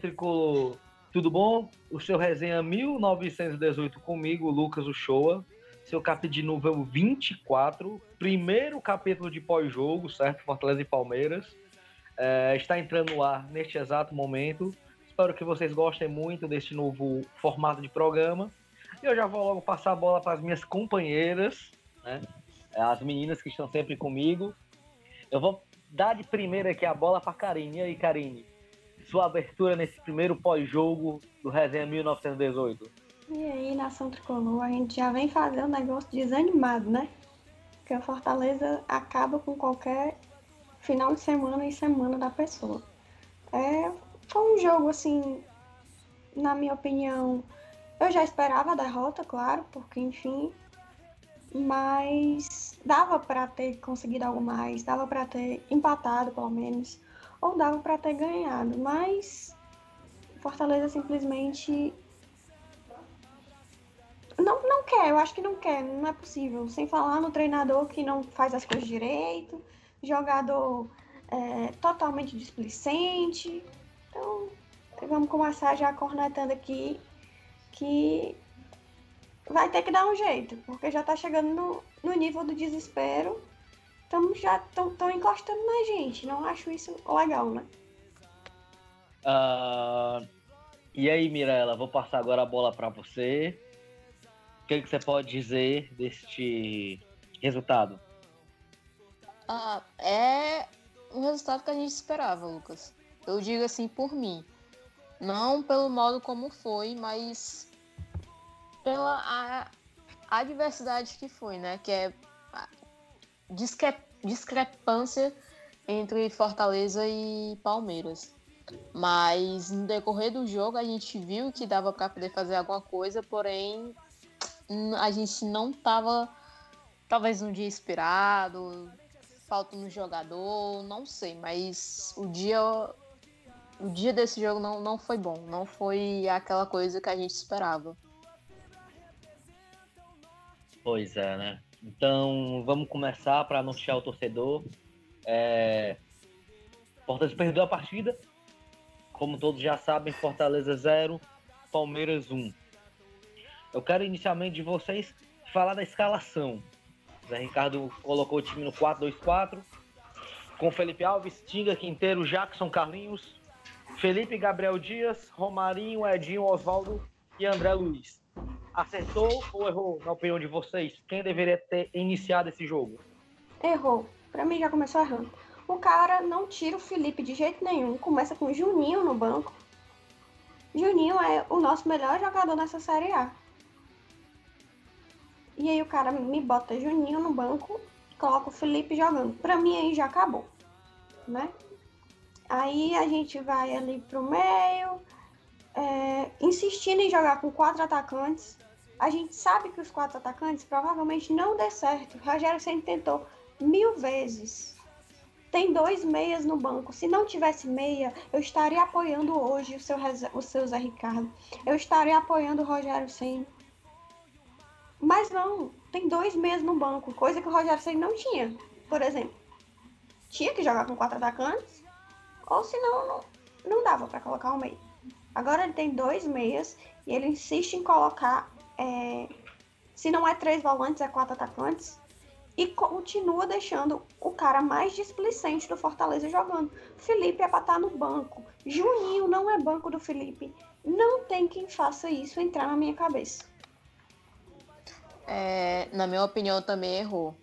tricolor, tudo bom? O seu resenha 1918 comigo, Lucas Uchoa, seu capítulo de número 24, primeiro capítulo de pós-jogo, certo? Fortaleza e Palmeiras. É, está entrando no ar neste exato momento. Espero que vocês gostem muito deste novo formato de programa. E eu já vou logo passar a bola para as minhas companheiras, né? As meninas que estão sempre comigo. Eu vou dar de primeira aqui a bola para Karine. E aí, Karine? Sua abertura nesse primeiro pós-jogo do Resenha 1918. E aí, nação tricolor, a gente já vem fazendo um negócio desanimado, né? Porque a Fortaleza acaba com qualquer final de semana e semana da pessoa. É, foi um jogo, assim, na minha opinião, eu já esperava a derrota, claro, porque, enfim, mas dava para ter conseguido algo mais, dava para ter empatado pelo menos, ou dava para ter ganhado, mas Fortaleza simplesmente não, não quer, eu acho que não quer, não é possível. Sem falar no treinador que não faz as coisas direito, jogador é, totalmente displicente. Então, vamos começar já cornetando aqui que vai ter que dar um jeito, porque já tá chegando no, no nível do desespero. Estamos já tão, encostando na gente. Não acho isso legal, né? Uh, e aí, Mirella, vou passar agora a bola para você. O que, que você pode dizer deste resultado? Ah, é o resultado que a gente esperava, Lucas. Eu digo assim por mim. Não pelo modo como foi, mas pela a, a diversidade que foi, né? Que é discre, discrepância entre Fortaleza e Palmeiras. Mas no decorrer do jogo a gente viu que dava para poder fazer alguma coisa, porém a gente não tava talvez um dia inspirado, falta no jogador, não sei, mas o dia o dia desse jogo não, não foi bom, não foi aquela coisa que a gente esperava. Pois é, né? Então vamos começar para anunciar o torcedor. É... Fortaleza perdeu a partida. Como todos já sabem, Fortaleza 0, Palmeiras 1. Eu quero inicialmente de vocês falar da escalação. Zé Ricardo colocou o time no 4-2-4, com Felipe Alves, Tinga, Quinteiro, Jackson, Carlinhos, Felipe Gabriel Dias, Romarinho, Edinho, Oswaldo e André Luiz acertou ou errou, na opinião de vocês? Quem deveria ter iniciado esse jogo? Errou. Para mim já começou errando. O cara não tira o Felipe de jeito nenhum. Começa com o Juninho no banco. Juninho é o nosso melhor jogador nessa Série A. E aí o cara me bota Juninho no banco, coloca o Felipe jogando. Pra mim aí já acabou, né? Aí a gente vai ali pro meio, é, insistindo em jogar com quatro atacantes. A gente sabe que os quatro atacantes provavelmente não dê certo. O Rogério sempre tentou mil vezes. Tem dois meias no banco. Se não tivesse meia, eu estaria apoiando hoje o seu, o seu Zé Ricardo. Eu estaria apoiando o Rogério Senna. Mas não, tem dois meias no banco, coisa que o Rogério Senna não tinha. Por exemplo, tinha que jogar com quatro atacantes, ou senão não, não dava para colocar um meio. Agora ele tem dois meias e ele insiste em colocar, é, se não é três volantes, é quatro atacantes. E continua deixando o cara mais displicente do Fortaleza jogando. Felipe é pra estar tá no banco. Juninho não é banco do Felipe. Não tem quem faça isso entrar na minha cabeça. É, na minha opinião, também errou.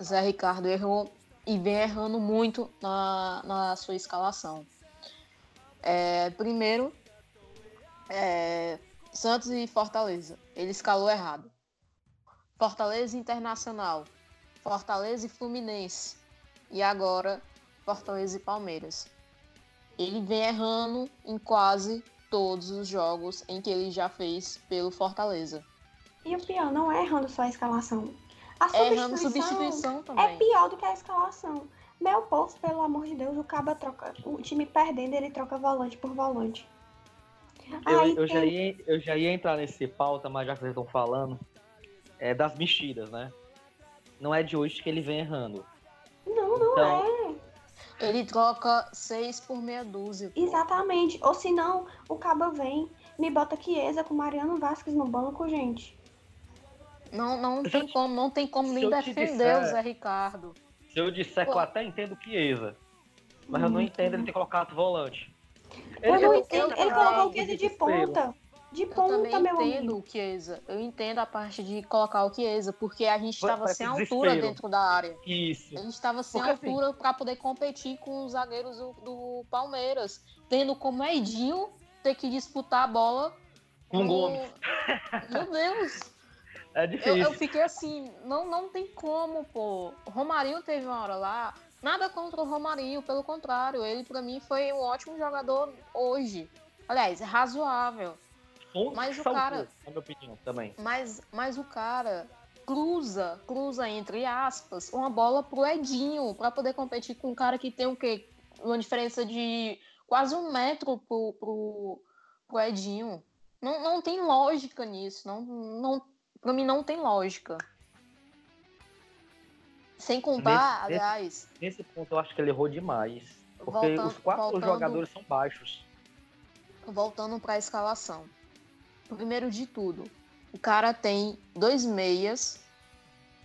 Zé Ricardo errou e vem errando muito na, na sua escalação. É, primeiro, é, Santos e Fortaleza. Ele escalou errado. Fortaleza Internacional. Fortaleza e Fluminense. E agora Fortaleza e Palmeiras. Ele vem errando em quase todos os jogos em que ele já fez pelo Fortaleza. E o pior, não é errando só a escalação. A substituição, é errando substituição também. É pior do que a escalação. Meu povo, pelo amor de Deus, o Caba troca. O time perdendo, ele troca volante por volante. Eu, eu, já ia, eu já ia entrar nesse pauta, mas já que vocês estão falando, é das mexidas, né? Não é de hoje que ele vem errando. Não, não então, é. Ele troca seis por meia dúzia. pô. Exatamente. Ou senão, o Cabo vem, me bota Chiesa com Mariano Vasquez no banco, gente. Não, não Se tem te- como, não tem como se nem defender o disser- Zé Ricardo. Se eu disser que eu até entendo o Chiesa, mas eu não entendo ele ter colocado volante. Eu não eu- entendo. eu Ele colocou o Chiesa de ponta. De Eu ponta, também meu entendo amigo. o Chiesa. Eu entendo a parte de colocar o Chiesa, porque a gente estava sem altura desespero. dentro da área. Isso. A gente estava sem Porque, assim- altura para poder competir com os zagueiros do, do Palmeiras, tendo como Edinho ter que disputar a bola Com no- Gomes. Meu Deus! É Eu, difícil. eu fiquei assim, não, não tem como, pô. O Romarinho teve uma hora lá. Nada contra o Romarinho, pelo contrário, ele pra mim foi um ótimo jogador hoje. Aliás, razoável. Mas o salvou, cara- Na minha opinião, também. Mas, mas o cara cruza, cruza entre aspas, uma bola pro Edinho, pra poder competir com um cara que tem o quê? Uma diferença de quase um metro pro, pro, pro Edinho. Não, não tem lógica nisso. Não, não, pra mim não tem lógica. Sem contar, Nesse- aliás, Nesse ponto eu acho que ele errou demais. Porque Voltando- os quatro voltando- jogadores são baixos. voltando para a escalação. Primeiro de tudo, o cara tem dois meias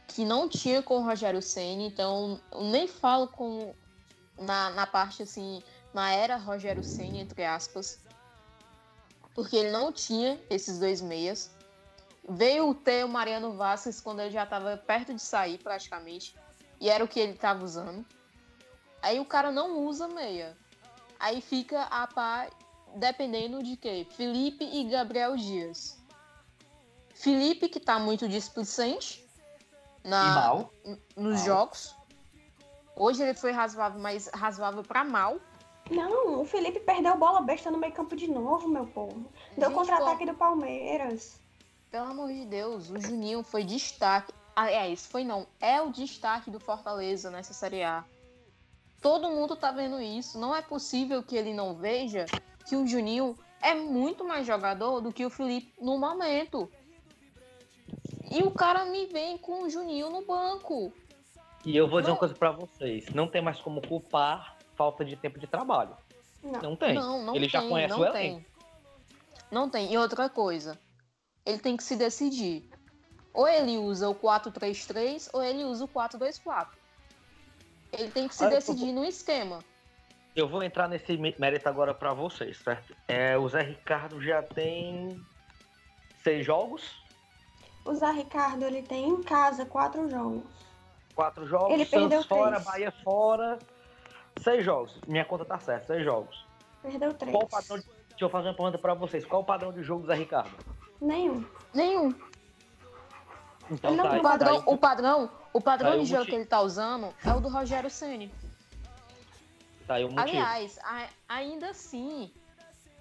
que não tinha com o Rogério Ceni, então eu nem falo com na, na parte assim, na era Rogério Ceni entre aspas, porque ele não tinha esses dois meias. Veio ter o Mariano Vasquez quando ele já estava perto de sair praticamente, e era o que ele estava usando. Aí o cara não usa meia. Aí fica a pá dependendo de quê? Felipe e Gabriel Dias. Felipe, que tá muito displicente na, mal. nos Mal. jogos. Hoje ele foi razoável, mas razoável pra mal. Não, o Felipe perdeu bola besta no meio campo de novo, meu povo. Deu contra-ataque do Palmeiras. Pelo amor de Deus, o Juninho foi destaque. Aliás, foi não. É o destaque do Fortaleza nessa Série A. Todo mundo tá vendo isso. Não é possível que ele não veja que o Juninho é muito mais jogador do que o Felipe no momento. E o cara me vem com o Juninho no banco. E eu vou dizer Não. uma coisa pra vocês. Não tem mais como culpar falta de tempo de trabalho. Não. Não tem. Não, não ele já tem, conhece não o tem. elenco. Não tem. E outra coisa, ele tem que se decidir. Ou ele usa o 4-3-3 ou ele usa o 4-2-4. Ele tem que se Olha, eu decidir no esquema. Eu vou entrar nesse mé- mérito agora pra vocês, certo? É, o Zé Ricardo já tem seis jogos. O Zé Ricardo, ele tem em casa quatro jogos. Quatro jogos. Ele Santos perdeu fora, três. Bahia fora. Seis jogos. Minha conta tá certa, seis jogos. Perdeu três. Qual o padrão de... Deixa eu fazer uma pergunta pra vocês. Qual o padrão de jogo do Zé Ricardo? Nenhum. Nenhum. Então tá, O tá padrão, aí. o padrão, o padrão Tá de o jogo que ele tá usando é o do Rogério Ceni. Tá o. Aliás, a- ainda assim,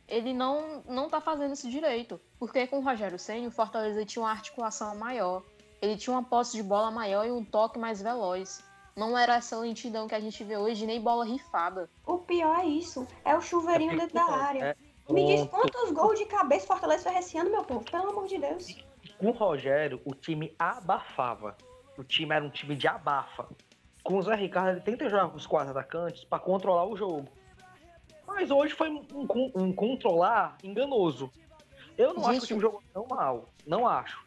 ele não, não tá fazendo isso direito. Porque com o Rogério Ceni, o Fortaleza tinha uma articulação maior. Ele tinha uma posse de bola maior e um toque mais veloz. Não era essa lentidão que a gente vê hoje, nem bola rifada. O pior é isso. É o chuveirinho dentro da área. É, Me diz quantos gols de cabeça Fortaleza fez esse ano, meu povo. Pelo amor de Deus. Com o Rogério, o time abafava. O time era um time de abafa. Com o Zé Ricardo, ele tenta jogar com os quatro atacantes para controlar o jogo. Mas hoje foi um, um controlar enganoso. Eu não acho que o Gente, time jogou tão mal. Não acho.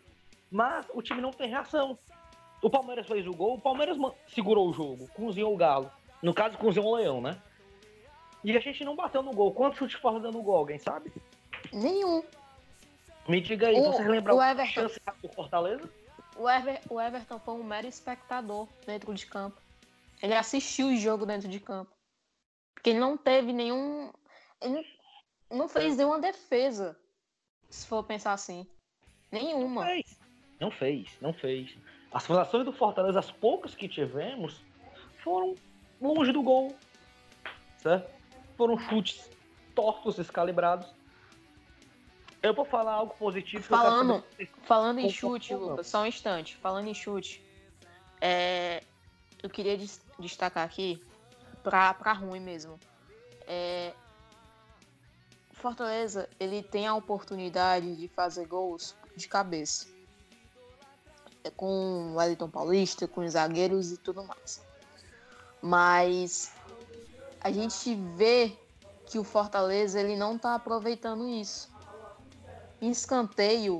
Mas o time não tem reação. O Palmeiras fez o gol, o Palmeiras segurou o jogo, cozinhou o Galo. No caso, cozinhou o Leão, né? E a gente não bateu no gol. Quantos chutes fora dando gol, alguém sabe? Nenhum. Me diga aí, O- vocês lembram o Everton- chance do Fortaleza? O, Ever- o Everton foi um mero espectador dentro de campo. Ele assistiu o jogo dentro de campo. Porque ele não teve nenhum. Ele não- não fez nenhuma defesa. Se for pensar assim. Nenhuma. fez. Não fez, não fez. As finalizações do Fortaleza, as poucas que tivemos, foram longe do gol. Certo? Foram chutes tortos, descalibrados. Eu vou falar algo positivo. que eu quero Falando- vocês- Falando em chute, Lucas, só um instante. Falando em chute, é, eu queria des- destacar aqui, pra, pra ruim mesmo. É, Fortaleza, ele tem a oportunidade de fazer gols de cabeça. É com o Wellington Paulista, com os zagueiros e tudo mais. Mas a gente vê que o Fortaleza ele não tá aproveitando isso. Em escanteio,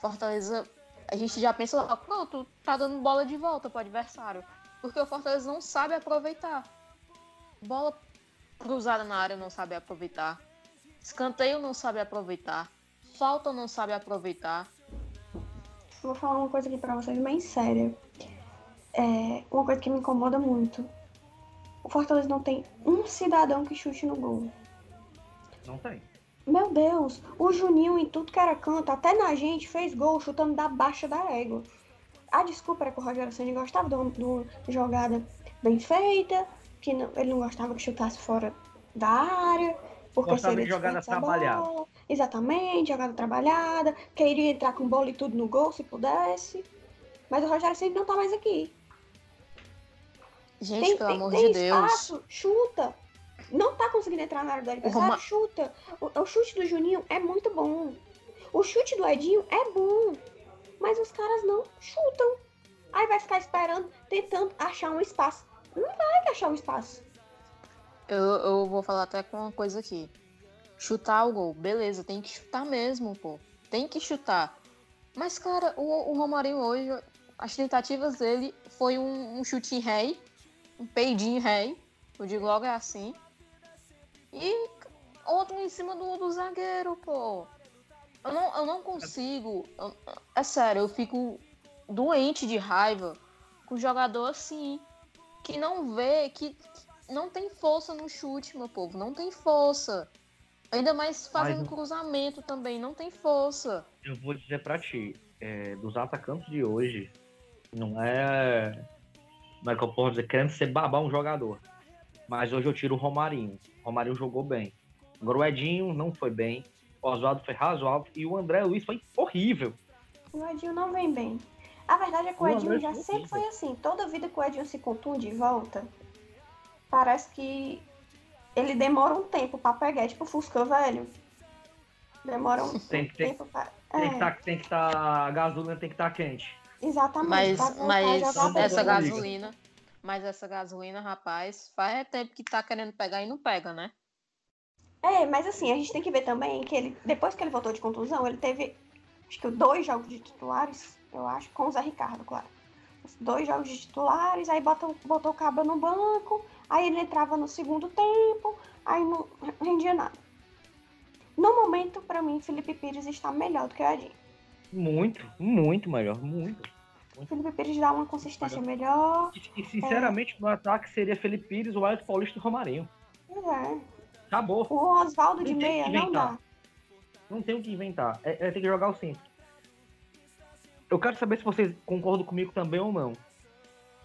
Fortaleza, a gente já pensa lá, pronto, tá dando bola de volta pro adversário. Porque o Fortaleza não sabe aproveitar. Bola cruzada na área não sabe aproveitar. Escanteio não sabe aproveitar. Falta não sabe aproveitar. Vou falar uma coisa aqui pra vocês bem séria. É uma coisa que me incomoda muito. O Fortaleza não tem um cidadão que chute no gol. Não tem. Meu Deus, o Juninho em tudo que era canto, até na gente, fez gol chutando da baixa da égua. A desculpa era que o Rogério Ceni gostava de uma jogada bem feita, que não- ele não gostava que chutasse fora da área, porque Gostava seria de jogada trabalhada. bola. Exatamente, jogada trabalhada, queria entrar com bola e tudo no gol se pudesse. Mas o Rogério Ceni não tá mais aqui. Gente, Tem, pelo tem- amor tem de Deus. espaço, chuta. Não tá conseguindo entrar na área do adversário, Roma- chuta. O, o chute do Juninho é muito bom. O chute do Edinho é bom. Mas os caras não chutam. Aí vai ficar esperando, tentando achar um espaço. Não vai achar um espaço. Eu, eu vou falar até com uma coisa aqui. Chutar o gol, beleza, tem que chutar mesmo, pô. Tem que chutar. Mas, cara, o, o Romarinho hoje, as tentativas dele foi um, um chute em ré, um peidinho em ré, eu digo logo é assim. E outro em cima do, do zagueiro, pô. Eu não, eu não consigo. eu- é sério, eu fico doente de raiva com jogador assim. Que não vê, que não tem força no chute, meu povo. Não tem força. Ainda mais fazendo Mas- cruzamento também, não tem força. Eu vou dizer pra ti, é, dos atacantes de hoje, não é. Como é que eu posso dizer? Querendo ser babar um jogador. Mas hoje eu tiro o Romarinho. O Romarinho jogou bem. Agora o Edinho não foi bem. O Oswaldo foi razoável. E o André Luiz foi horrível. O Edinho não vem bem. A verdade é que o O Edinho André já foi sempre horrível. foi assim. Toda vida que o Edinho se contunde e volta, parece que ele demora um tempo pra pegar. É tipo Fusca velho. Demora um Tem que tempo pra... Tem que É, tá, tem que estar. a gasolina tem que estar quente. exatamente. Mas, mas essa gasolina. Mas essa gasolina, rapaz, faz tempo que tá querendo pegar e não pega, né? É, mas assim, a gente tem que ver também que ele, depois que ele voltou de contusão, ele teve, acho que dois jogos de titulares, eu acho, com o Zé Ricardo, claro. Os Dois jogos de titulares, aí botou, botou o Cabra no banco, aí ele entrava no segundo tempo, aí não rendia nada. No momento, pra mim, Felipe Pires está melhor do que o Edinho. Muito, muito melhor. Muito. Felipe Pires dá uma consistência melhor. E, e, sinceramente, no ataque seria Felipe Pires, o Alex Paulista e o Romarinho. Pois é. Acabou. O Oswaldo de meia não dá. Não tem o que inventar. É, é ter que jogar o simples. Eu quero saber se vocês concordam comigo também ou não.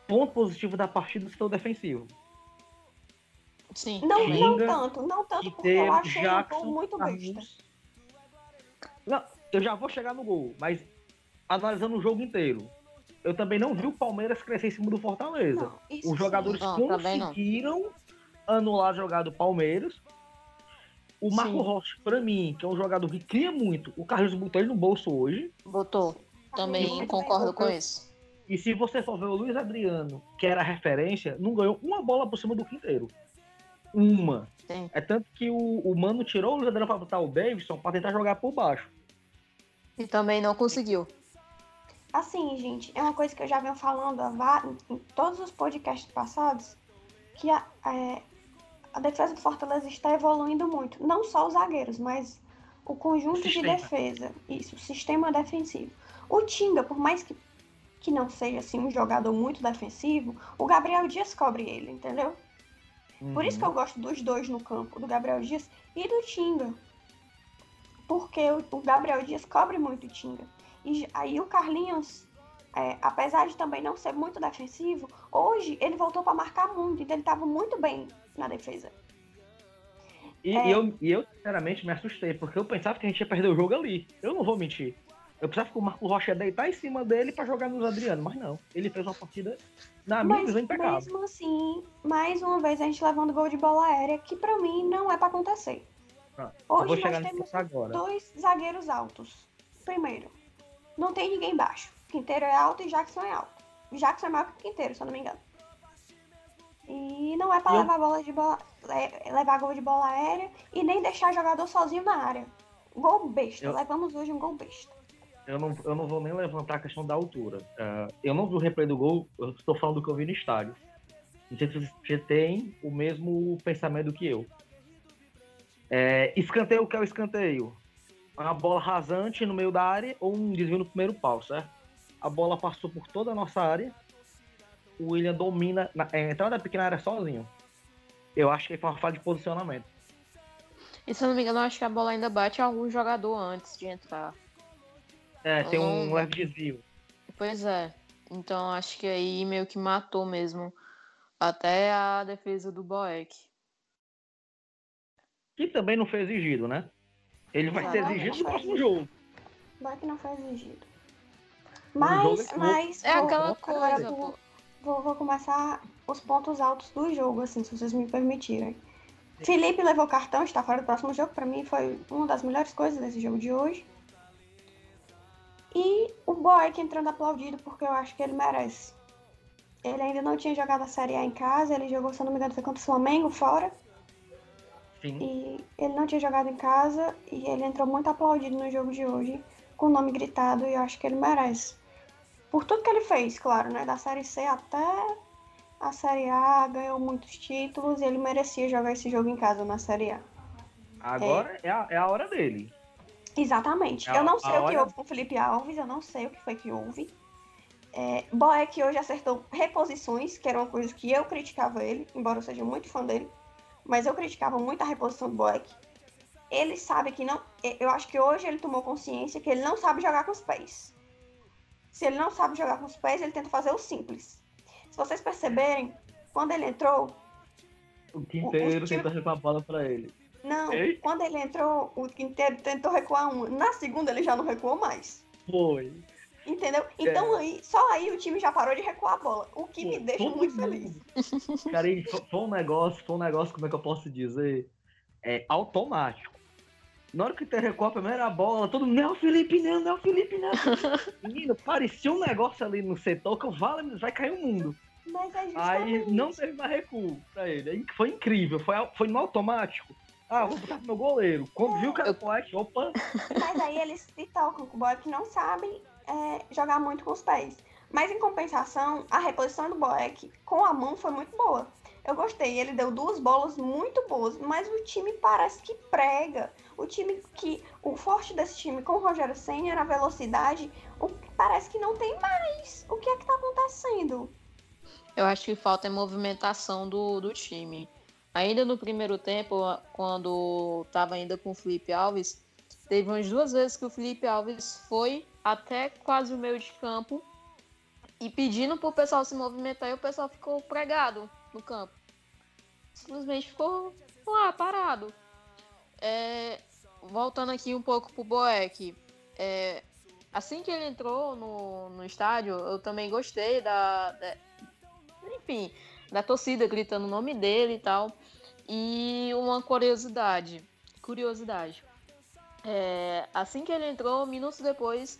Ponto positivo da partida do setor defensivo. Sim. Não, não tanto, não tanto, porque eu achei o gol Jackson, muito besta. Não, eu já vou chegar no gol, mas analisando o jogo inteiro. Eu também não vi o Palmeiras crescer em cima do Fortaleza. Não, Os jogadores Não, conseguiram anular a jogada do Palmeiras. O Marco Sim. Rocha, pra mim, que é um jogador que cria muito, o Carlos botou ele no bolso hoje. Botou. Também concordo com isso. E se você for ver o Luiz Adriano, que era a referência, não ganhou uma bola por cima do quinteiro. Uma. Sim. É tanto que o, o Mano tirou o Luiz Adriano pra botar o Davidson pra tentar jogar por baixo. E também não conseguiu. Assim, gente, é uma coisa que eu já venho falando em todos os podcasts passados, que a, é, a defesa do Fortaleza está evoluindo muito. Não só os zagueiros, mas o conjunto de Sistema. defesa. Isso, o sistema defensivo. O Tinga, por mais que, que não seja assim um jogador muito defensivo, o Gabriel Dias cobre ele, entendeu? Por isso que eu gosto dos dois no campo, do Gabriel Dias e do Tinga. Porque o, o Gabriel Dias cobre muito o Tinga. E aí o Carlinhos, é, apesar de também não ser muito defensivo, hoje ele voltou para marcar muito, então ele estava muito bem na defesa. E, É. eu, e eu, sinceramente, me assustei, porque eu pensava que a gente ia perder o jogo ali. Eu não vou mentir. Eu pensava que o Marco Rocha ia deitar em cima dele pra jogar no Adriano, mas não. Ele fez uma partida, na minha Mas visão, impecável. mesmo assim, mais uma vez a gente levando gol de bola aérea, que para mim não é para acontecer. Ah, Hoje nós temos agora. dois zagueiros altos. Primeiro, não tem ninguém baixo. Quinteiro é alto e Jackson é alto. Jackson é maior que Quinteiro, se eu não me engano. E não é para Eu- levar bola de bola, le- levar gol de bola aérea e nem deixar jogador sozinho na área. Gol besta. Eu- Levamos hoje um gol besta. Eu não, eu não vou nem levantar a questão da altura. Ah, eu não vi o replay do gol, eu estou falando do que eu vi no estádio. Não sei se você tem o mesmo pensamento que eu. É, escanteio, o que é o escanteio? Uma bola rasante no meio da área ou um desvio no primeiro pau, certo? A bola passou por toda a nossa área. O William domina na é, entrada da pequena área sozinho. Eu acho que foi uma falha de posicionamento. E se eu não me engano, eu acho que a bola ainda bate algum jogador antes de entrar. É, tem um leve desvio. Pois é. Então acho que aí meio que matou mesmo até a defesa do Boeck. Que também não foi exigido, né? Ele vai ser exigido no próximo jogo. Vai que não foi exigido. Um Mas, é mas. É vou- aquela coisa, vou- pô. Vou, vou começar os pontos altos do jogo, assim, se vocês me permitirem. Felipe levou cartão, está fora do próximo jogo. Pra mim foi uma das melhores coisas desse jogo de hoje. E o Boeck entrando aplaudido porque eu acho que ele merece. Ele ainda não tinha jogado a Série A em casa, ele jogou, se não me engano, foi contra o Flamengo fora. Sim. E ele não tinha jogado em casa e ele entrou muito aplaudido no jogo de hoje, com o nome gritado, e eu acho que ele merece. Por tudo que ele fez, claro, né? Da Série C até a Série A, ganhou muitos títulos e ele merecia jogar esse jogo em casa na Série A. Agora é, a, é a hora dele. Exatamente. A- eu não sei o que hora- houve com o Felipe Alves, eu não sei o que foi que houve. É, Boeck hoje acertou reposições, que era uma coisa que eu criticava ele, embora eu seja muito fã dele, mas eu criticava muito a reposição do Boeck. Ele sabe que não. Eu acho que hoje ele tomou consciência que ele não sabe jogar com os pés. Se ele não sabe jogar com os pés, ele tenta fazer o simples. Se vocês perceberem, quando ele entrou, O Quinteiro o time- tenta recuar a bola pra ele. não, Ei? quando ele entrou, o Quinteiro tentou recuar uma. Na segunda, ele já não recuou mais. Foi. Entendeu? Então aí, só aí o time já parou de recuar a bola. O que me Pô, deixa todo muito mundo. feliz. Cara, fo- foi um negócio, foi um negócio, como é que eu posso dizer? É automático. Na hora que tem recuar a primeira bola, todo mundo, não, Felipe, não, não, Felipe, não. Menino, parecia um negócio ali no setor que eu vale, vai cair o mundo. Mas é Aí não teve mais recuo pra ele. Aí Foi incrível, foi, foi no automático. Ah, vou botar pro meu goleiro. Quando viu que era opa, Mas aí eles se tocam com o Boeck que não sabem é, jogar muito com os pés. Mas em compensação, a reposição do Boeck com a mão foi muito boa. Eu gostei, ele deu duas bolas muito boas, mas o time parece que prega. O time que. O forte desse time com o Rogério Senna era a velocidade. O, parece que não tem mais. O que é que tá acontecendo? Eu acho que falta é movimentação do, do time. Ainda no primeiro tempo, quando tava ainda com o Felipe Alves, teve umas duas vezes que o Felipe Alves foi até quase o meio de campo e pedindo pro pessoal se movimentar e o pessoal ficou pregado no campo. Simplesmente ficou lá, parado. É, voltando aqui um pouco pro Boeck. É, assim que ele entrou no, no estádio, eu também gostei da, da enfim, da torcida gritando o nome dele e tal. E uma curiosidade, curiosidade. É, assim que ele entrou, minutos depois,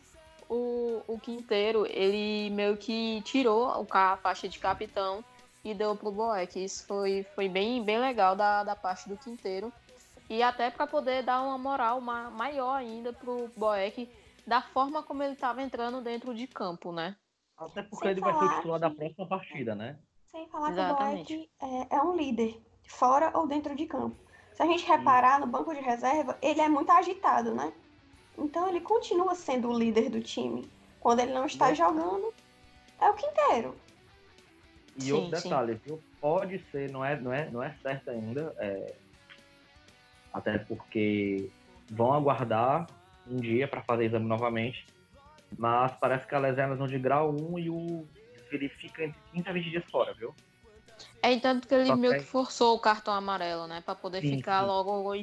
o, o Quinteiro, ele meio que tirou a faixa de capitão e deu pro Boeck. Isso foi, foi bem, bem legal da, da parte do Quinteiro. E até para poder dar uma moral ma- maior ainda pro Boeck, da forma como ele estava entrando dentro de campo, né? até porque Sem ele vai ser o titular da que- próxima partida, né? Sem falar Exatamente. que o Boeck é, é um líder, fora ou dentro de campo. Se a gente reparar no banco de reserva, ele é muito agitado, né? Então ele continua sendo o líder do time. Quando ele não está jogando, é o Quinteiro. E Sim, outro sim. detalhe, viu? Pode ser, não é, não é, não é certo ainda, é, até porque vão aguardar um dia para fazer exame novamente, mas parece que a lesão é lesão de grau 1 e o ele fica entre 15 a 20 dias fora, viu? É tanto que ele Só meio tem- que forçou o cartão amarelo, né? Pra poder Sim, ficar sim. logo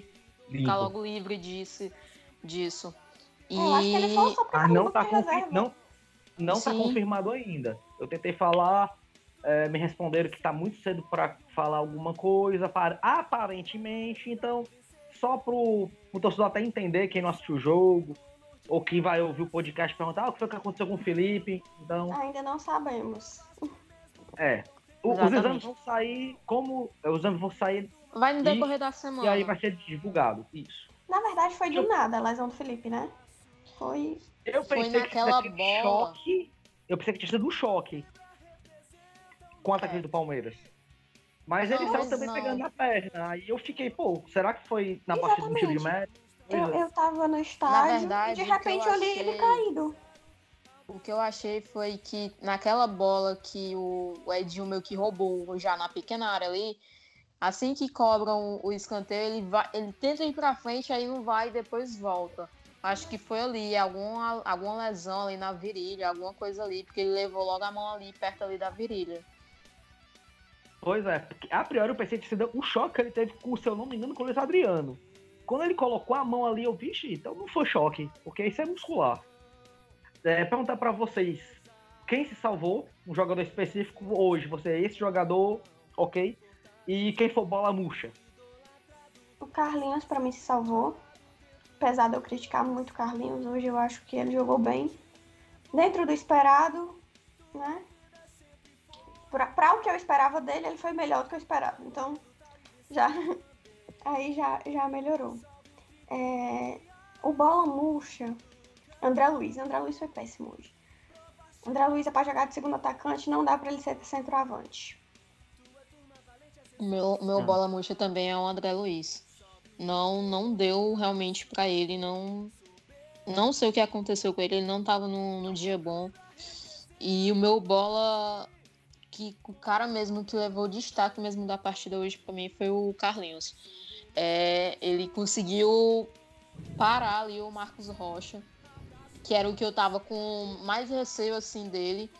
ficar logo livre disso. Disso. E É, Eu acho que ele forçou pra Mas não tá, confi- não, não tá Sim. confirmado ainda. Eu tentei falar, é, me responderam que tá muito cedo para falar alguma coisa, para- aparentemente, então, só pro, pro torcedor até entender quem não assistiu o jogo, ou quem vai ouvir o podcast perguntar ah, o que foi que aconteceu com o Felipe. Então, Ainda não sabemos. é. O- os exames vão sair como. Os exames vão sair Vai no E- decorrer da semana. e aí vai ser divulgado. Isso. Na verdade, foi do Eu- nada a lesão do Felipe, né? Foi. Eu Foi pensei naquela que tinha sido bola. choque. Eu pensei que tinha sido um choque com o ataque É. do Palmeiras. Mas ele Não, saiu mas também não. pegando na perna. Aí eu fiquei, pô, será que foi na partida do time de médico? Eu, é. eu tava no estádio verdade, e de repente eu eu olhei ele achei- caído. O que eu achei foi que naquela bola que o o Edinho meio que roubou já na pequena área ali, assim que cobram o escanteio, ele, vai, ele tenta ir pra frente, aí não vai e depois volta. Acho que foi ali, alguma, alguma lesão ali na virilha, alguma coisa ali, porque ele levou logo a mão ali, perto ali da virilha. Pois é, a priori eu pensei que seria um choque que ele teve com, se eu não me engano, com o Luiz Adriano. Quando ele colocou a mão ali, eu vi, "Ixi, então não foi choque, porque isso é muscular. É, perguntar pra vocês, quem se salvou, um jogador específico hoje, você é esse jogador, ok? E quem foi bola murcha? O Carlinhos, pra mim, se salvou. Apesar de eu criticar muito o Carlinhos, hoje eu acho que ele jogou bem. Dentro do esperado, né? Pra o que eu esperava dele, ele foi melhor do que eu esperava. Então, já. Aí já, já melhorou. É, o bola murcha. André Luiz. André Luiz foi péssimo hoje. André Luiz é pra jogar de segundo atacante, não dá pra ele ser centroavante. Meu, meu Ah. bola murcha também é o André Luiz. Não, não deu realmente pra ele, não. Não sei o que aconteceu com ele, ele não tava no, no dia bom. E o meu bola, que o cara mesmo que levou o destaque mesmo da partida hoje pra mim foi o Carlinhos. É, ele conseguiu parar ali o Marcos Rocha, que era o que eu tava com mais receio assim dele.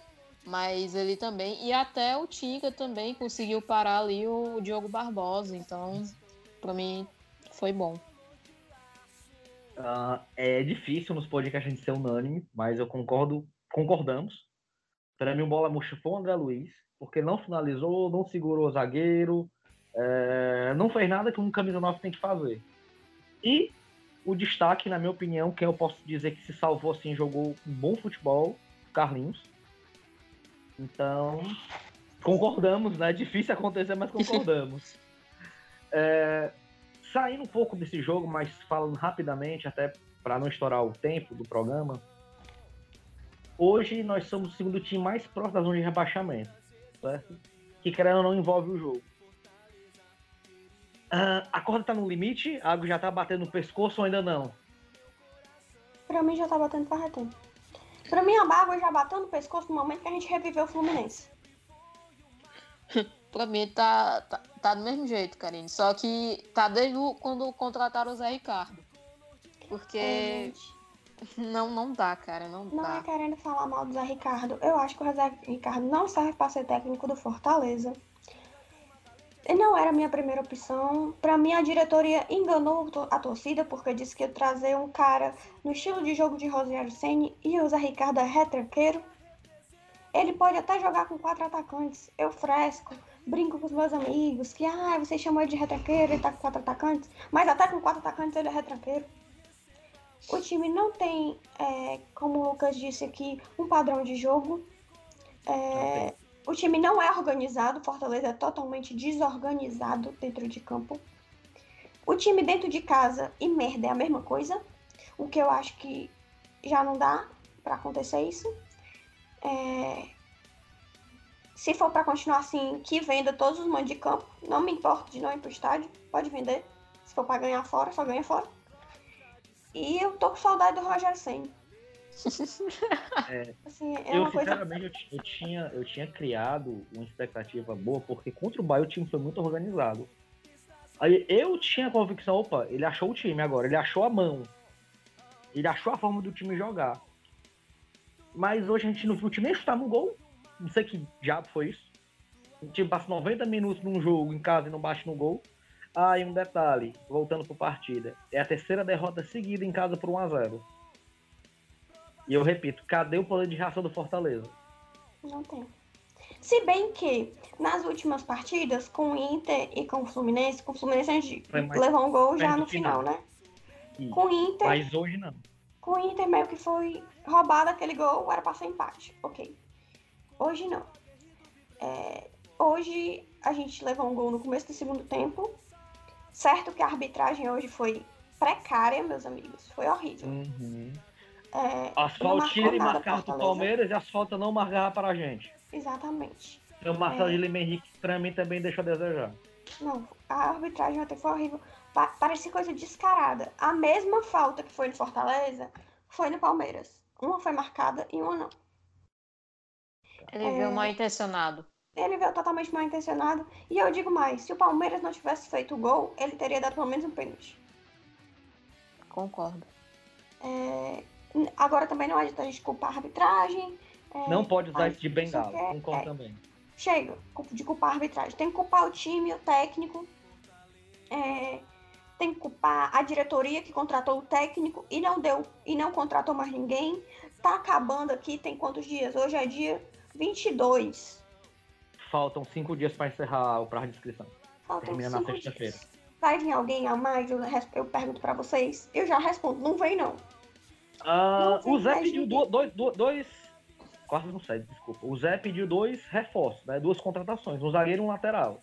Mas ele também. E até o Tinga também conseguiu parar ali o Diogo Barbosa. Então, pra mim, foi bom. Ah, é difícil nos podcasts a gente ser unânime, mas eu concordo, concordamos. Para mim, o bola murcha foi o André Luiz, porque não finalizou, não segurou o zagueiro, é, não fez nada que um camisa 9 tem que fazer. E o destaque, na minha opinião, quem eu posso dizer que se salvou assim, jogou um bom futebol, Carlinhos. Então, concordamos, né? É difícil acontecer, mas concordamos. É, saindo um pouco desse jogo, mas falando rapidamente, até para não estourar o tempo do programa, hoje nós somos o segundo time mais próximo da zona de rebaixamento, certo? Que querendo ou não envolve o jogo. Ah, a corda tá no limite? A água já tá batendo no pescoço ou ainda não? Pra mim já tá batendo faz tempo. Pra mim a água já bateu no pescoço no momento que a gente reviveu o Fluminense. Pra mim, tá, tá, tá do mesmo jeito, Karine. Só que tá desde quando contrataram o Zé Ricardo. Porque É, não, não dá, cara. Não, não dá. é querendo falar mal do Zé Ricardo. Eu acho que o Zé Ricardo não serve pra ser técnico do Fortaleza. Ele não era a minha primeira opção. Pra mim, a diretoria enganou a torcida porque disse que ia trazer um cara no estilo de jogo de Rogério Ceni e o Zé Ricardo é retranqueiro. Ele pode até jogar com quatro atacantes. Eu fresco, brinco com os meus amigos que, ah, você chamou ele de retranqueiro, ele tá com quatro atacantes. Mas até com quatro atacantes ele é retranqueiro. O time não tem, é, como o Lucas disse aqui, um padrão de jogo. É, o time não é organizado, Fortaleza é totalmente desorganizado dentro de campo. O time dentro de casa e merda é a mesma coisa, o que eu acho que já não dá pra acontecer isso. É, se for pra continuar assim, que venda todos os mandos de campo, não me importo de não ir pro estádio, pode vender. Se for pra ganhar fora, só ganha fora. E eu tô com saudade do Roger Senna. É, Assim, é eu, coisa. sinceramente, eu, ti- eu tinha, eu tinha criado uma expectativa boa, porque contra o Bahia o time foi muito organizado. Aí eu tinha a convicção, opa, ele achou o time agora, ele achou a mão. Ele achou a forma do time jogar. Mas hoje a gente não viu o time nem chutar no gol. Não sei que diabo foi isso. O time passa 90 minutos num jogo em casa e não bate no gol. Ah, e um detalhe, voltando para partida. É a terceira derrota seguida em casa por 1x0. E eu repito, cadê o poder de reação do Fortaleza? Não tem. Se bem que nas últimas partidas, com o Inter e com o Fluminense, com o Fluminense a gente mais levou um gol já no final, final. né? Ih, Com o Inter, Mas hoje não. com o Inter meio que foi roubado aquele gol, era pra ser empate. Ok. Hoje não. É, hoje a gente levou um gol no começo do segundo tempo. Certo que a arbitragem hoje foi precária, meus amigos. Foi horrível. Uhum. É, As não marcou faltinhas ele nada marcava pro Fortaleza. Palmeiras e as faltas não marcavam para a gente. Exatamente. E o Marcelo É. de Lima Henrique, pra mim, também deixou a desejar. Não, a arbitragem até foi horrível. Pa- parecia coisa descarada. A mesma falta que foi no Fortaleza foi no Palmeiras. Uma foi marcada e uma não. Ele É. veio mal intencionado. Ele veio totalmente mal intencionado. E eu digo mais: se o Palmeiras não tivesse feito o gol, ele teria dado pelo menos um pênalti. Concordo. É, Agora também não adianta a gente culpar a arbitragem. é, Não pode usar isso de bengala, é- concordo é. também. Chega de culpar a arbitragem. Tem que culpar o time, o técnico. é, tem que culpar a diretoria que contratou o técnico e não deu e não contratou mais ninguém. Tá acabando aqui, tem quantos dias? Hoje é dia 22. Faltam cinco dias para encerrar o prazo de inscrição. Faltam Termina na sexta-feira. Vai vir alguém a mais? Eu, eu pergunto pra vocês. Eu já respondo, não vem não. Ah, o Zé tem pediu dois, do- dois. Quase não sei, desculpa. O Zé pediu dois reforços, né? Duas contratações, um zagueiro e um lateral.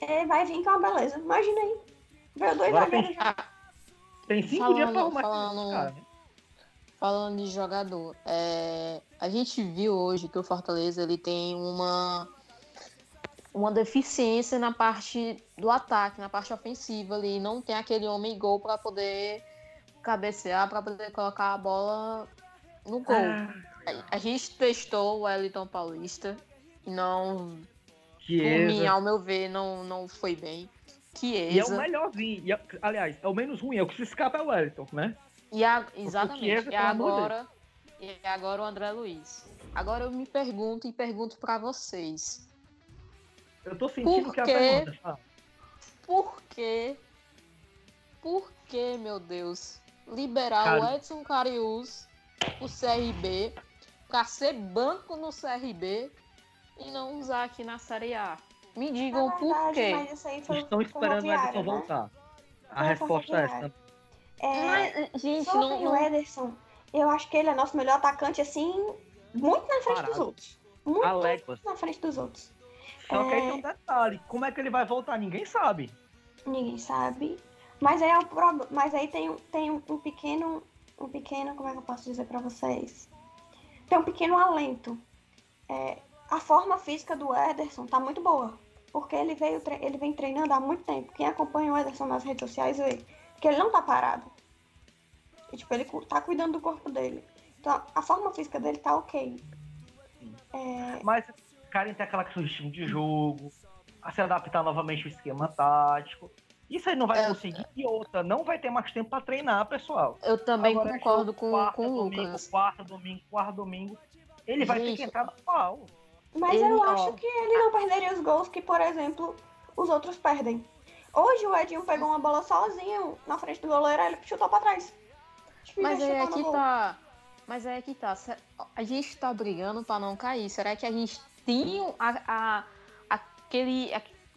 É, vai vir que é uma beleza. Imagina aí. Veio dois Agora zagueiros já. Ah, Tem cinco Falando- dias pra arrumar falando- cara, né? Falando de jogador, é, a gente viu hoje que o Fortaleza ele tem uma uma deficiência na parte do ataque, na parte ofensiva ali, não tem aquele homem gol para poder cabecear, para poder colocar a bola no gol. Ah, A- A gente testou o Wellington Paulista e não, por mim, ao meu ver, não, não foi bem. E é o melhorzinho. E é- aliás, é o menos ruim. É o que se escapa é o Wellington, né? E a, exatamente. Chiesa, e agora, e agora o André Luiz. Agora eu me pergunto e pergunto pra vocês. Eu tô sentindo Por que a quê? pergunta. Ah, Por que? Por que, meu Deus, liberar o Edson Carius o CRB pra ser banco no CRB e não usar aqui na Série A? Me digam Na por verdade, quê. foi estão esperando o Edson né? voltar. A Foi resposta é essa. É, Mas, gente, sobre não, o não, Ederson, eu acho que ele é nosso melhor atacante, assim, muito na frente dos Parado. outros. Muito A léguas. na frente dos outros. Só que aí É. tem um detalhe. Como é que ele vai voltar? Ninguém sabe. Ninguém sabe. Mas aí, é o prob- Mas aí tem, tem um, pequeno. Um pequeno. Como é que eu posso dizer pra vocês? Tem um pequeno alento. É, a forma física do Ederson tá muito boa. Porque ele, veio, tre- ele vem treinando há muito tempo. Quem acompanha o Ederson nas redes sociais vê que ele não tá parado. E, tipo, ele tá cuidando do corpo dele. Então, a forma física dele tá ok. É, Mas cara tem aquela questão de de jogo, a se adaptar novamente ao esquema tático. Isso aí não vai É. conseguir. E outra, não vai ter mais tempo pra treinar, pessoal. eu também Agora, concordo com, quarta, com o domingo, Lucas. Quarta, domingo, quarta, domingo. Ele vai ter Gente. que entrar no pau. Mas Ele, eu ó. acho que ele não perderia os gols que, por exemplo, os outros perdem. Hoje o Edinho pegou uma bola sozinho na frente do goleiro, ele chutou pra trás. Mas aí é que gol. tá. Mas aí é que tá. A gente tá brigando pra não cair. Será que a gente tem a, a- aquele,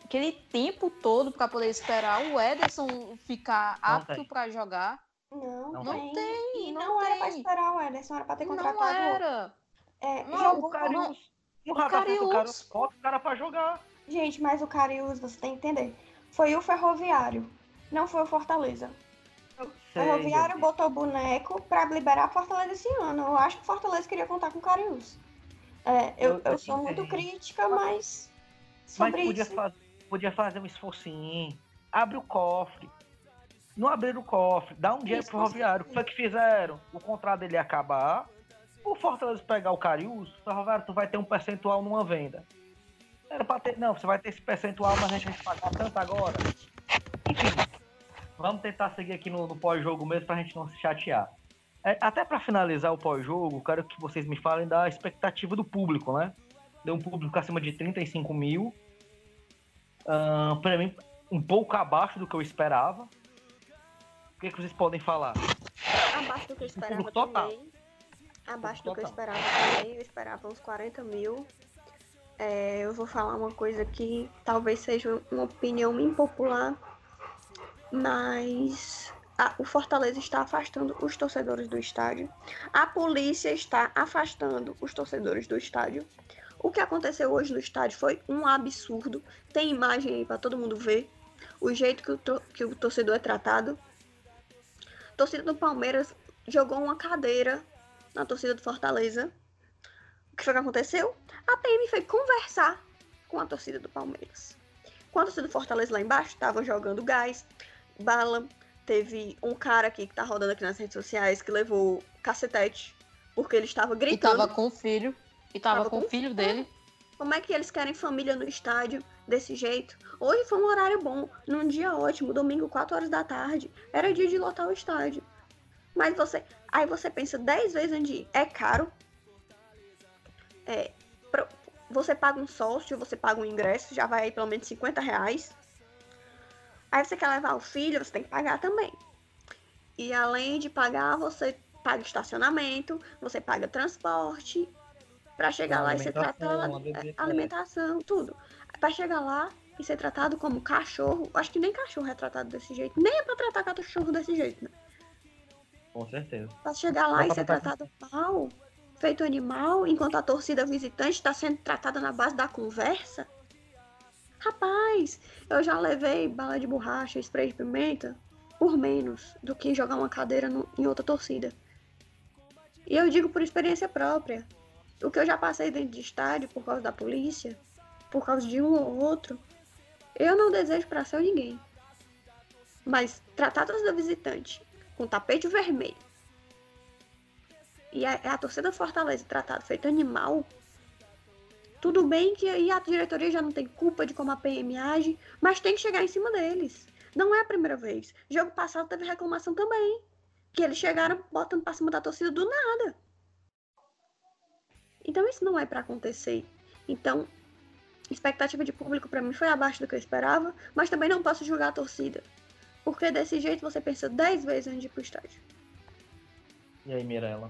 aquele tempo todo pra poder esperar o Ederson ficar Não apto pra jogar? Não, Não tem. tem, E não não, era pra tem. esperar o Ederson, era pra ter Não contratado outro. era. É, Não, jogou- o Carius. No o Carius. bota o cara pra jogar. Gente, mas o Carius, você tem que entender. Foi o Ferroviário, não foi o Fortaleza. O sei, Ferroviário botou boneco pra liberar o Fortaleza esse ano. Eu acho que o Fortaleza queria contar com o Carius. É, eu, Eu- eu, sou muito entendo. crítica, mas Mas sobre podia, isso. faz- podia fazer um esforcinho. Abre o cofre. Não abrir o cofre. Dá um dinheiro pro Ferroviário. O que foi que fizeram? O contrato dele ia acabar. O Fortaleza pegar o Carius, o Ferroviário, tu vai ter um percentual numa venda. Era pra ter. Não, você vai ter esse percentual, mas a gente vai pagar tanto agora. Enfim. Vamos tentar seguir aqui no, no pós-jogo mesmo pra gente não se chatear. É, até pra finalizar o pós-jogo, quero que vocês me falem da expectativa do público, né? Deu um público acima de 35 mil. Ah, pra mim, um pouco abaixo do que eu esperava. O que, que vocês podem falar? Abaixo do que eu esperava público total. também. Abaixo do que eu Total. esperava também. Eu esperava uns 40 mil. É, eu vou falar uma coisa que talvez seja uma opinião impopular, mas a- o Fortaleza está afastando os torcedores do estádio. A polícia está afastando os torcedores do estádio. O que aconteceu hoje no estádio foi um absurdo. Tem imagem aí para todo mundo ver. O jeito que o, que o torcedor é tratado. A torcida do Palmeiras jogou uma cadeira na torcida do Fortaleza. O que foi que aconteceu? A PM foi conversar com a torcida do Palmeiras. Com a torcida do Fortaleza lá embaixo, estavam jogando gás, bala. Teve um cara aqui que tá rodando aqui nas redes sociais que levou cacetete porque ele estava gritando. E tava com o filho. E tava, tava com, com o filho dele. Como é que eles querem família no estádio desse jeito? Hoje foi um horário bom, num dia ótimo, domingo, 4 horas da tarde. Era dia de lotar o estádio. Mas você. Aí você pensa 10 vezes onde ir. É caro. É, você paga um sócio, você paga um ingresso, já vai aí pelo menos 50 reais. Aí você quer levar o filho, você tem que pagar também. E além de pagar, você paga estacionamento, você paga transporte, para chegar lá e ser tratado. É, alimentação, tudo. Para chegar lá e ser tratado como cachorro. Acho que nem cachorro é tratado desse jeito. Nem é pra tratar cachorro desse jeito, né? Com certeza. Pra chegar lá e ser tratado mal, feito animal, enquanto a torcida visitante está sendo tratada na base da conversa. Rapaz, eu já levei bala de borracha, spray de pimenta por menos do que jogar uma cadeira no, em outra torcida. E eu digo por experiência própria. O que eu já passei dentro de estádio por causa da polícia, por causa de um ou outro, eu não desejo para ser ninguém. Mas tratadas da visitante com tapete vermelho e a, a torcida Fortaleza tratado feito animal, tudo bem que a diretoria já não tem culpa de como a PM age, mas tem que chegar em cima deles. Não é a primeira vez. Jogo passado teve reclamação também. Que eles chegaram botando pra cima da torcida do nada. Então isso não é para acontecer. Então, expectativa de público para mim foi abaixo do que eu esperava, mas também não posso julgar a torcida. Porque desse jeito você pensa 10 vezes antes de ir pro estádio. E aí, Mirella?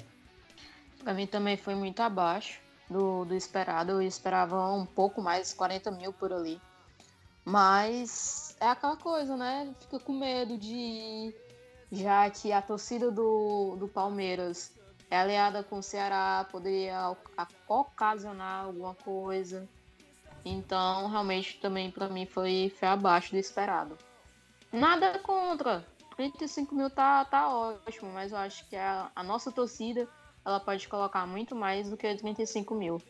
Pra mim também foi muito abaixo do, do esperado. Eu esperava um pouco mais, 40 mil por ali. Mas é aquela coisa, né? Fica com medo de já que a torcida do, do Palmeiras é aliada com o Ceará, poderia ocasionar alguma coisa. Então, realmente, também para mim foi, foi abaixo do esperado. Nada contra. 35 mil tá, tá ótimo, mas eu acho que a, a nossa torcida ela pode colocar muito mais do que 35 mil.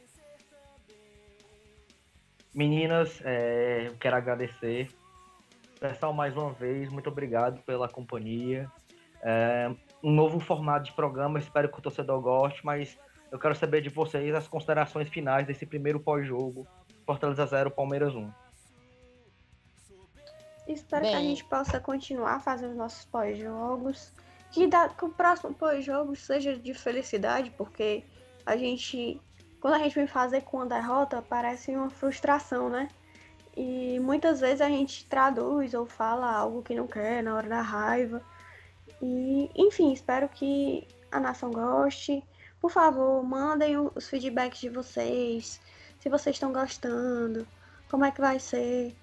Meninas, é, eu quero agradecer. Pessoal, mais uma vez, muito obrigado pela companhia. É, um novo formato de programa, espero que o torcedor goste, mas eu quero saber de vocês as considerações finais desse primeiro pós-jogo, Fortaleza 0, Palmeiras 1. Espero Bem... que a gente possa continuar fazendo os nossos pós-jogos, que, que o próximo pós-jogo seja de felicidade, porque a gente, quando a gente vem fazer com a derrota, parece uma frustração, né? E muitas vezes a gente traduz ou fala algo que não quer na hora da raiva. E, enfim, espero que a nação goste. Por favor, mandem os feedbacks de vocês, se vocês estão gostando, como é que vai ser.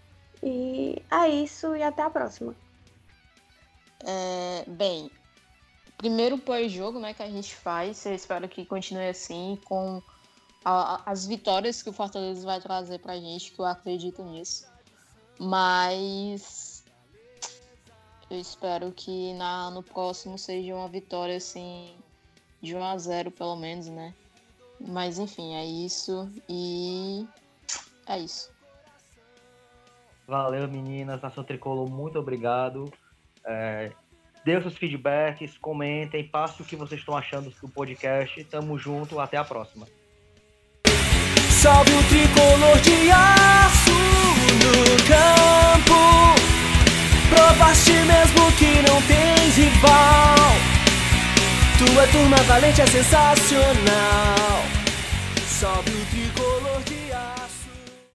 E é isso e até a próxima. É, bem, primeiro pós-jogo né, que a gente faz, eu espero que continue assim, com a, as vitórias que o Fortaleza vai trazer pra gente, que eu acredito nisso. Mas eu espero que na, no próximo seja uma vitória assim de 1 a 0 pelo menos, né? Mas enfim, é isso e é isso. Valeu, meninas. Nação Tricolor, muito obrigado. É, dê seus feedbacks, comentem, passem o que vocês estão achando do podcast. Tamo junto, até a próxima. Salve o tricolor de aço no campo. Provaste mesmo que não tens rival. Tua turma valente é sensacional. Sobe o de